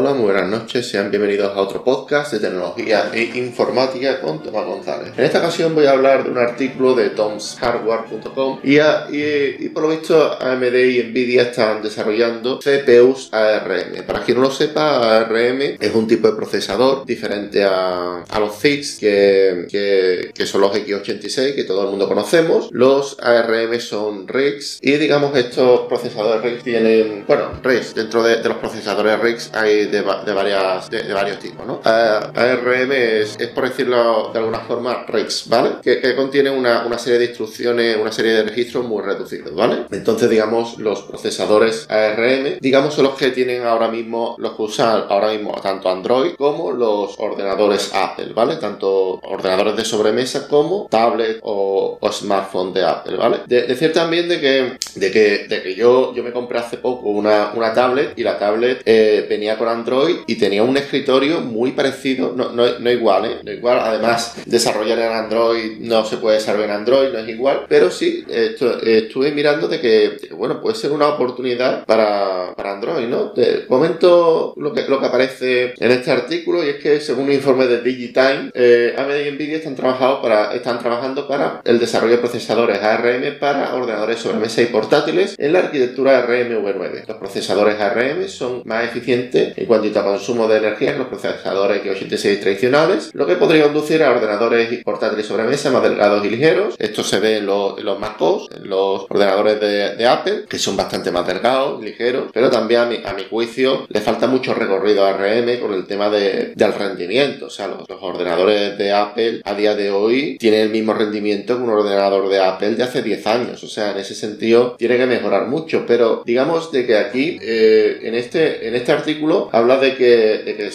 Hola, muy buenas noches, sean bienvenidos a otro podcast de tecnología e informática con Tomás González. En esta ocasión voy a hablar de un artículo de tomshardware.com y, y, por lo visto AMD y Nvidia están desarrollando CPUs ARM. Para quien no lo sepa, ARM es un tipo de procesador diferente a, los FIX que, son los X86 que todo el mundo conocemos. Los ARM son RIGs y digamos estos procesadores RIGs tienen, bueno, RIGs dentro de, de los procesadores RIGs hay de, varias, de, varios tipos, ¿no? ARM es, por decirlo de alguna forma, RIX, ¿vale? Que, contiene una, serie de instrucciones, una serie de registros muy reducidos, ¿vale? Entonces, digamos, los procesadores ARM, digamos, son los que tienen ahora mismo, los que usan ahora mismo tanto Android como los ordenadores Apple, ¿vale? Tanto ordenadores de sobremesa como tablet o, smartphone de Apple, ¿vale? decir también de que, de que, de que yo, yo me compré hace poco una, una tablet y la tablet eh, venía con Android y tenía un escritorio muy parecido, no, no, igual, ¿eh? No igual. Además, desarrollar en Android no se puede desarrollar en Android, no es igual. Pero sí, estuve mirando de que, bueno, puede ser una oportunidad para, para Android, ¿no? Te comento lo que, lo que aparece en este artículo y es que según un informe de Digitime, eh, AMD y Nvidia están, trabajando para, están trabajando para el desarrollo de procesadores ARM para ordenadores sobre mesa y portátiles en la arquitectura ARM V9. Los procesadores ARM son más eficientes en cuanto a consumo de energía que los procesadores x86 tradicionales, lo que podría conducir a ordenadores portátiles sobre mesa más delgados y ligeros. Esto se ve en los, en los MacOS, en los ordenadores de, Apple, que son bastante más delgados, ligeros, pero también a mi, a mi juicio le falta mucho recorrido a RM con el tema de, del rendimiento. O sea, los, ordenadores de Apple a día de hoy tienen el mismo rendimiento que un ordenador de Apple de hace 10 años. O sea, en ese sentido tiene que mejorar mucho, pero digamos de que aquí, eh, en, este, en este artículo, habla de que,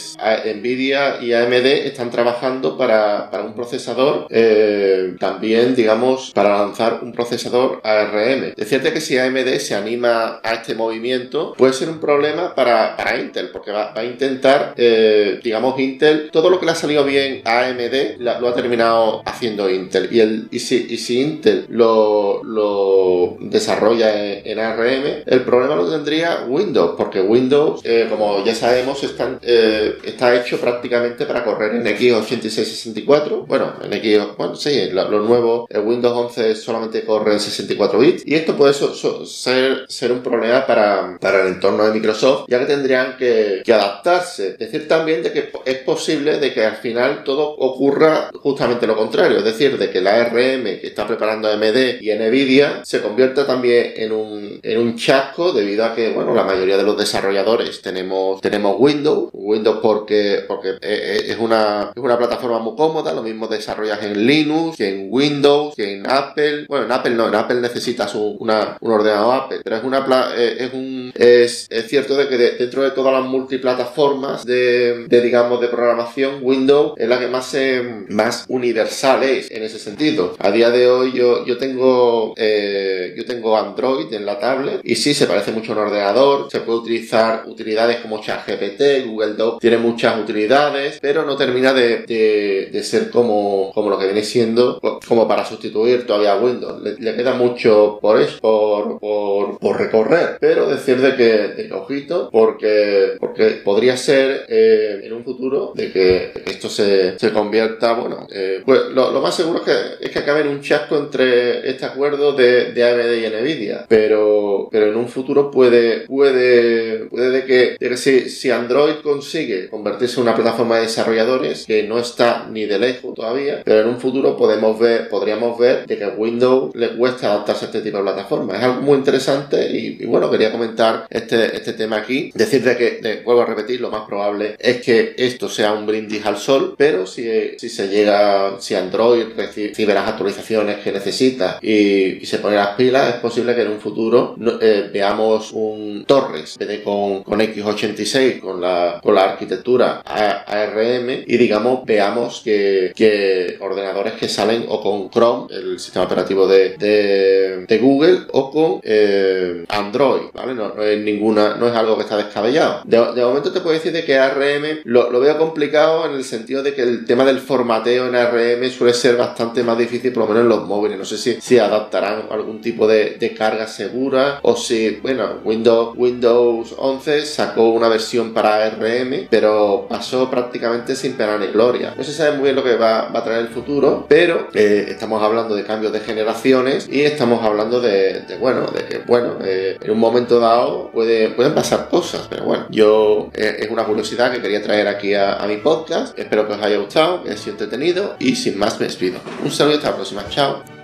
Nvidia y AMD están trabajando para, un procesador eh, también, digamos, para lanzar un procesador ARM. Es cierto que si AMD se anima a este movimiento, puede ser un problema para, Intel, porque va, a intentar, eh, digamos, Intel, todo lo que le ha salido bien a AMD lo ha terminado haciendo Intel. Y, el, y, si, si Intel lo, desarrolla en, ARM, el problema lo tendría Windows, porque Windows, eh, como ya sabemos, están, eh, está hecho prácticamente para correr en x86-64. Bueno, en X, bueno, sí, lo, nuevo, el Windows 11 solamente corre en 64 bits. Y esto puede ser, un problema para, para el entorno de Microsoft, ya que tendrían que, que adaptarse. Decir también de que es posible de que al final todo ocurra justamente lo contrario, es decir, de que la ARM que está preparando AMD y Nvidia se convierta también en un, en un chasco debido a que, bueno, la mayoría de los desarrolladores tenemos Windows, Windows porque, porque eh, eh, es una, es una plataforma muy cómoda, lo mismo desarrollas en Linux, que en Windows, que en Apple. Bueno, en Apple no, en Apple necesitas un, una, un ordenador Apple, pero es una eh, es un es, es, cierto de que dentro de todas las multiplataformas de, digamos de programación, Windows es la que más más universal es en ese sentido. A día de hoy yo, yo tengo yo tengo Android en la tablet y sí se parece mucho a un ordenador, se puede utilizar utilidades como GPT, Google Doc tiene muchas utilidades, pero no termina de, ser como, como lo que viene siendo, como para sustituir todavía a Windows. Le, queda mucho por eso, por, por, recorrer, pero decir de que, de ojito, porque, porque podría ser eh, en un futuro de que esto se, convierta, bueno, eh, pues lo, más seguro es que, es que acabe en un chasco entre este acuerdo de, de AMD y Nvidia, pero, pero en un futuro puede, puede, puede de que, de que Android consigue convertirse en una plataforma de desarrolladores, que no está ni de lejos todavía, pero en un futuro podemos ver, podríamos ver de que a Windows le cuesta adaptarse a este tipo de plataforma. Es algo muy interesante y, bueno, quería comentar este, este tema aquí. Decirte que, vuelvo a repetir, lo más probable es que esto sea un brindis al sol, pero si, si se llega, si Android recibe las actualizaciones que necesita y, se pone las pilas, es posible que en un futuro eh, veamos un Torres con, con X86 con la, con la arquitectura ARM y digamos veamos que, que ordenadores que salen o con Chrome, el sistema operativo de, de, Google, o con eh, Android, ¿vale? No, es ninguna, no es algo que está descabellado. De, momento te puedo decir de que ARM lo, lo, veo complicado en el sentido de que el tema del formateo en ARM suele ser bastante más difícil, por lo menos en los móviles. No sé si, si adaptarán algún tipo de, de carga segura o si, bueno, Windows, Windows 11 sacó una versión para RM, pero pasó prácticamente sin pena ni gloria. No se sabe muy bien lo que va, a traer el futuro, pero eh, estamos hablando de cambios de generaciones y estamos hablando de, bueno, de que, bueno, eh, en un momento dado puede, pueden pasar cosas, pero bueno, yo eh, es una curiosidad que quería traer aquí a, mi podcast. Espero que os haya gustado, que haya sido entretenido y sin más me despido. Un saludo y hasta la próxima. Chao.